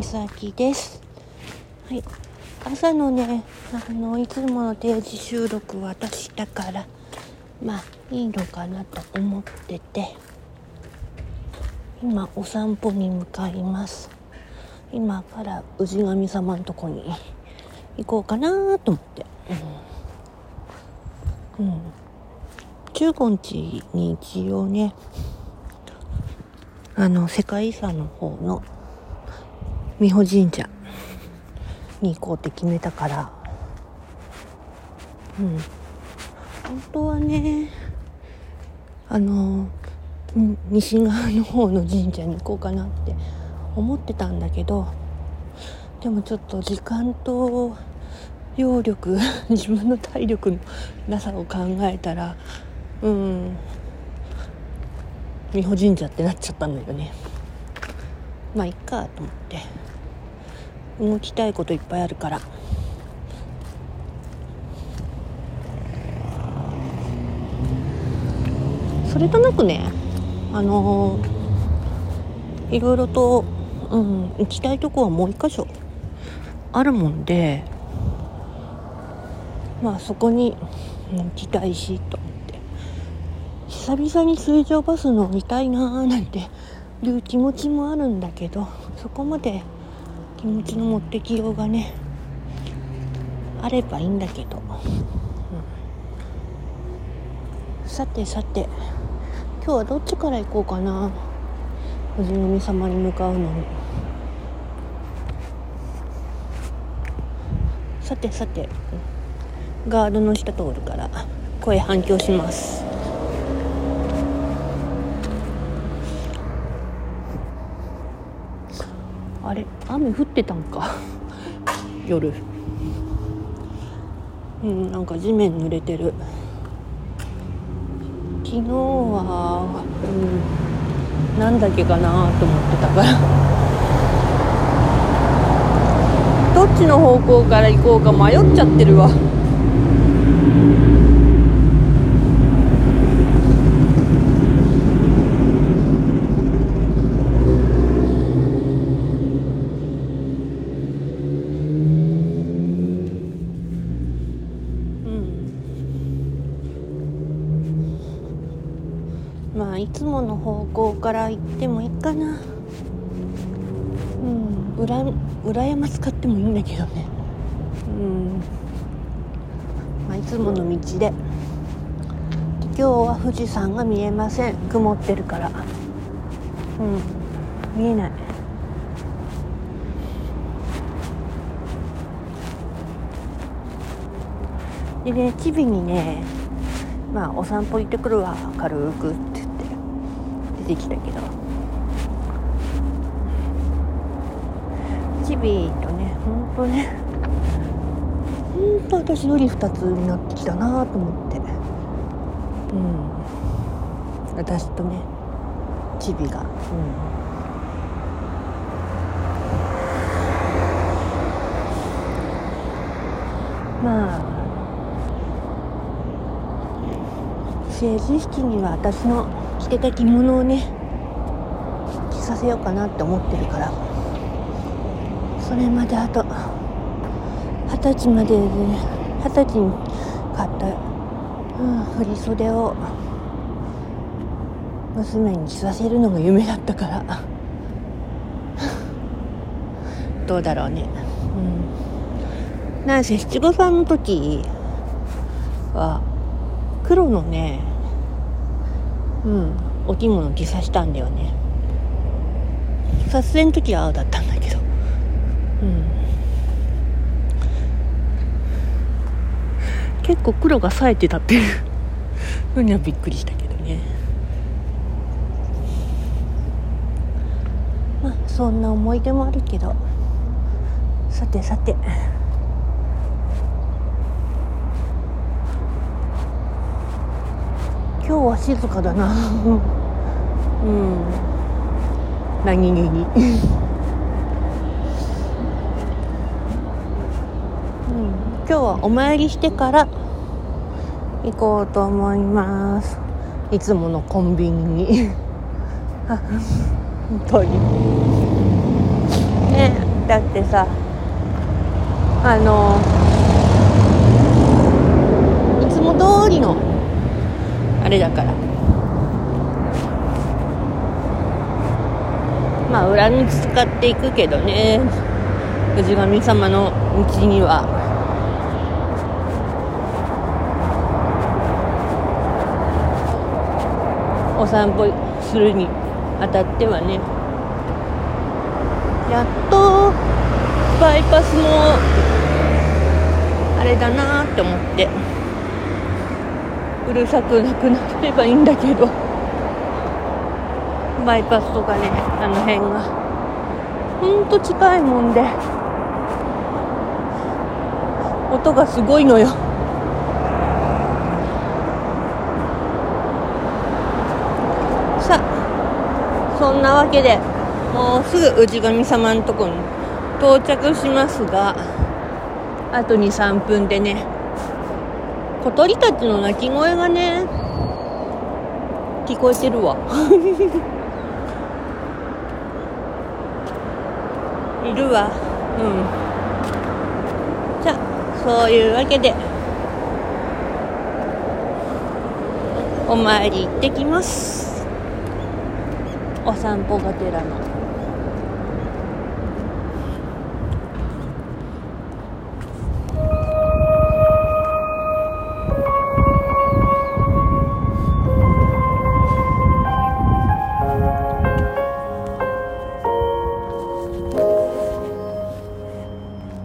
はい、おはようございます。みさきです。はい、朝のね、あの、いつもの定時収録は私だから、まあ、いいのかなと思ってて、今、お散歩に向かいます。今から氏神様のとこに行こうかなと思って。うん。うん。中国地に一応ね、あの世界遺産の方の美保神社に行こうって決めたから。うん。本当はねあの西側の方の神社に行こうかなって思ってたんだけどでもちょっと時間と揚力 自分の体力のなさを考えたらうん。美保神社ってなっちゃったんだよね。まあいっかと思って。動きたいこといっぱいあるから。それとなくねあのー、いろいろと、うん、行きたいとこはもう一箇所あるもんでまあそこに行きたいしと思って。久々に水上バス乗りたいなーなんていう気持ちもあるんだけどそこまで気持ちの持ってきようがねあればいいんだけど、うん、さてさて今日はどっちから行こうかな。富士宮様に向かうのに。さてさてガードの下通るから声反響します。あれ雨降ってたんか。夜。うんなんか地面濡れてる。昨日はうんなんだっけかなと思ってたから。どっちの方向から行こうか迷っちゃってるわ。まあいつもの方向から行ってもいいかな。うん。裏裏山使ってもいいんだけどね。うん。まあいつもの道で。今日は富士山が見えません。曇ってるから。うん。見えない。でねチビにねまあお散歩行ってくるわ。軽く。っててきたけど。チビとねほんとね。ほんと私より2つになってきたなと思って。うん。私とねチビが。うんまあ成人式には私の着てた着物をね着させようかなって思ってるから。それまであと二十歳までで二十歳に買った、うん、振り袖を娘に着させるのが夢だったから。どうだろうね。うん。なんせ七五三の時は黒のねうん。お着物着さしたんだよね。撮影の時は青だったんだけど。うん。結構黒が冴えてたっていうのにはびっくりしたけどね。まあそんな思い出もあるけど。さてさて。今日は静かだな。うん。何気に。うん、今日はお参りしてから行こうと思います。いつものコンビニに。本当に。ねだってさあのいつも通りのれだから。まあ裏道使っていくけどね。氏神様の道には。お散歩するにあたってはね。やっとバイパスもあれだなって思って。うるさくなくなればいいんだけど。バイパスとかねあの辺が。ほんと近いもんで。音がすごいのよ。さあそんなわけでもうすぐ氏神様のとこに到着しますがあと23分でね小鳥たちの鳴き声がね聞こえてるわ。いるわ。うん。じゃあそういうわけでお参り行ってきます。お散歩がてらの。